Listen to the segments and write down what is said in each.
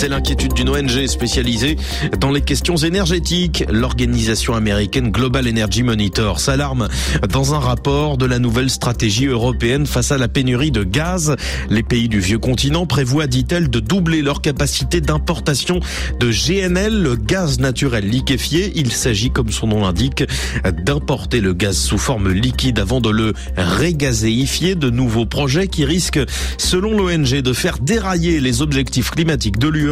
C'est l'inquiétude d'une ONG spécialisée dans les questions énergétiques. L'organisation américaine Global Energy Monitor s'alarme dans un rapport de la nouvelle stratégie européenne face à la pénurie de gaz. Les pays du vieux continent prévoient, dit-elle, de doubler leur capacité d'importation de GNL, le gaz naturel liquéfié. Il s'agit, comme son nom l'indique, d'importer le gaz sous forme liquide avant de le régazéifier. De nouveaux projets qui risquent, selon l'ONG, de faire dérailler les objectifs climatiques de l'UE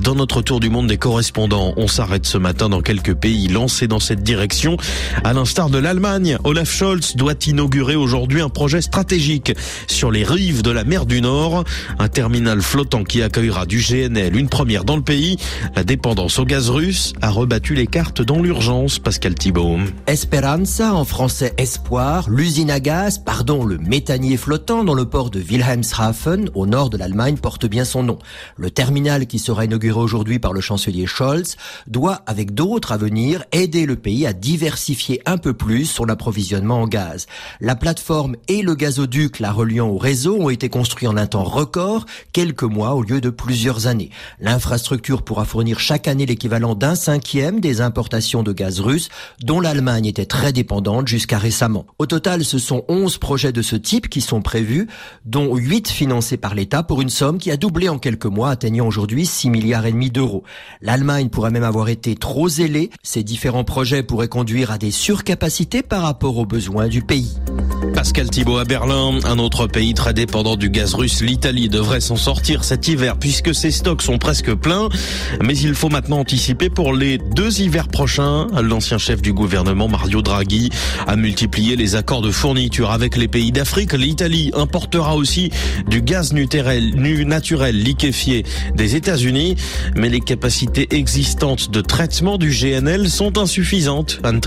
dans notre tour du monde des correspondants, on s'arrête ce matin dans quelques pays lancés dans cette direction. À l'instar de l'Allemagne, Olaf Scholz doit inaugurer aujourd'hui un projet stratégique sur les rives de la mer du Nord. Un terminal flottant qui accueillera du GNL, une première dans le pays. La dépendance au gaz russe a rebattu les cartes dans l'urgence, Pascal Thibault. Esperanza, en français espoir, l'usine à gaz, pardon, le méthanier flottant dans le port de Wilhelmshaven, au nord de l'Allemagne, porte bien son nom. Le terminal qui sera inauguré aujourd'hui par le chancelier Scholz doit, avec d'autres à venir, aider le pays à diversifier un peu plus son approvisionnement en gaz. La plateforme et le gazoduc la reliant au réseau ont été construits en un temps record, quelques mois au lieu de plusieurs années. L'infrastructure pourra fournir chaque année l'équivalent d'un cinquième des importations de gaz russe, dont l'Allemagne était très dépendante jusqu'à récemment. Au total, ce sont 11 projets de ce type qui sont prévus, dont 8 financés par l'État pour une somme qui a doublé en quelques mois, atteignant aujourd'hui 6 milliards et demi d'euros. L'Allemagne pourrait même avoir été trop zélée. Ces différents projets pourraient conduire à des surcapacités par rapport aux besoins du pays. Pascal Thibault à Berlin, un autre pays très dépendant du gaz russe, l'Italie devrait s'en sortir cet hiver puisque ses stocks sont presque pleins. Mais il faut maintenant anticiper pour les deux hivers prochains. L'ancien chef du gouvernement Mario Draghi a multiplié les accords de fourniture avec les pays d'Afrique. L'Italie importera aussi du gaz naturel, liquéfié des Mais les capacités existantes de traitement du GNL sont insuffisantes. Anne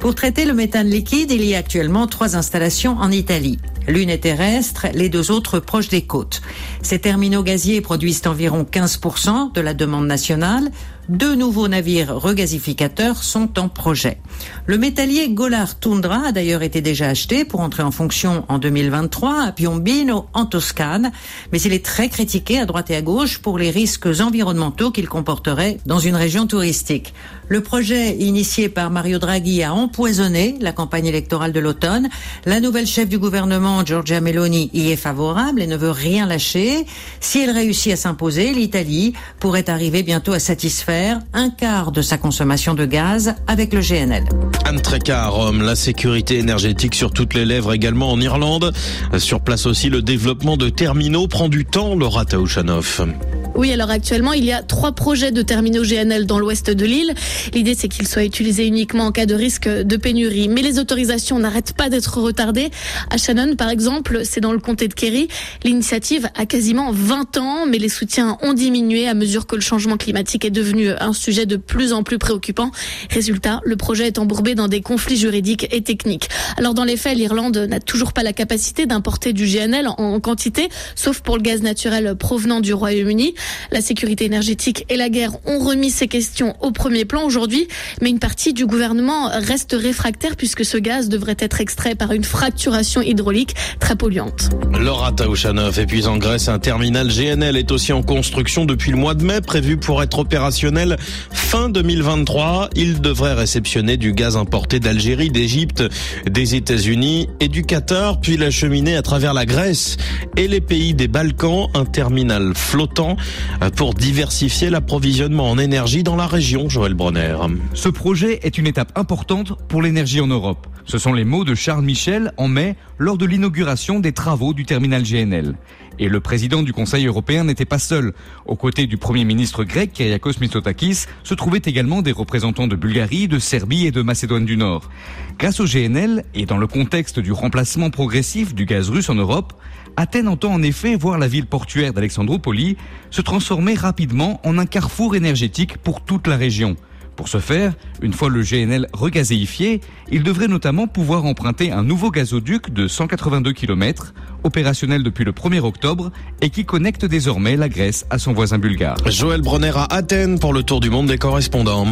Pour traiter le méthane liquide, il y a actuellement trois installations en Italie. L'une est terrestre, les deux autres proches des côtes. Ces terminaux gaziers produisent environ 15% de la demande nationale. Deux nouveaux navires regasificateurs sont en projet. Le métallier Golar Tundra a d'ailleurs été déjà acheté pour entrer en fonction en 2023 à Piombino en Toscane, mais il est très critiqué à droite et à gauche pour les risques environnementaux qu'il comporterait dans une région touristique. Le projet initié par Mario Draghi a empoisonné la campagne électorale de l'automne. La nouvelle chef du gouvernement, Giorgia Meloni, y est favorable et ne veut rien lâcher. Si elle réussit à s'imposer, l'Italie pourrait arriver bientôt à satisfaire un quart de sa consommation de gaz avec le GNL. Anne Tréca à Rome, la sécurité énergétique sur toutes les lèvres également en Irlande. Sur place aussi, le développement de terminaux prend du temps, Laura Taouchanoff. Oui, alors actuellement, il y a trois projets de terminaux GNL dans l'ouest de l'île. L'idée, c'est qu'ils soient utilisés uniquement en cas de risque de pénurie. Mais les autorisations n'arrêtent pas d'être retardées. À Shannon, par exemple, c'est dans le comté de Kerry. L'initiative a quasiment 20 ans, mais les soutiens ont diminué à mesure que le changement climatique est devenu un sujet de plus en plus préoccupant. Résultat, le projet est embourbé dans des conflits juridiques et techniques. Alors dans les faits, l'Irlande n'a toujours pas la capacité d'importer du GNL en quantité, sauf pour le gaz naturel provenant du Royaume-Uni. La sécurité énergétique et la guerre ont remis ces questions au premier plan aujourd'hui, mais une partie du gouvernement reste réfractaire puisque ce gaz devrait être extrait par une fracturation hydraulique très polluante. Laura Taouchanov, et en Grèce, un terminal GNL est aussi en construction depuis le mois de mai, prévu pour être opérationnel fin 2023. Il devrait réceptionner du gaz importé d'Algérie, d'Égypte, des États-Unis et du Qatar, puis l'acheminer à travers la Grèce et les pays des Balkans. Un terminal flottant pour diversifier l'approvisionnement en énergie dans la région, Joël Bronner. Ce projet est une étape importante pour l'énergie en Europe. Ce sont les mots de Charles Michel en mai lors de l'inauguration des travaux du terminal GNL. Et le président du Conseil européen n'était pas seul. Aux côtés du Premier ministre grec, Kyriakos Mitsotakis, se trouvaient également des représentants de Bulgarie, de Serbie et de Macédoine du Nord. Grâce au GNL, et dans le contexte du remplacement progressif du gaz russe en Europe, Athènes entend en effet voir la ville portuaire d'Alexandroupoli se transformer rapidement en un carrefour énergétique pour toute la région. Pour ce faire, une fois le GNL regazéifié, il devrait notamment pouvoir emprunter un nouveau gazoduc de 182 km, opérationnel depuis le 1er octobre et qui connecte désormais la Grèce à son voisin bulgare. Joël Bronner à Athènes pour le tour du monde des correspondants.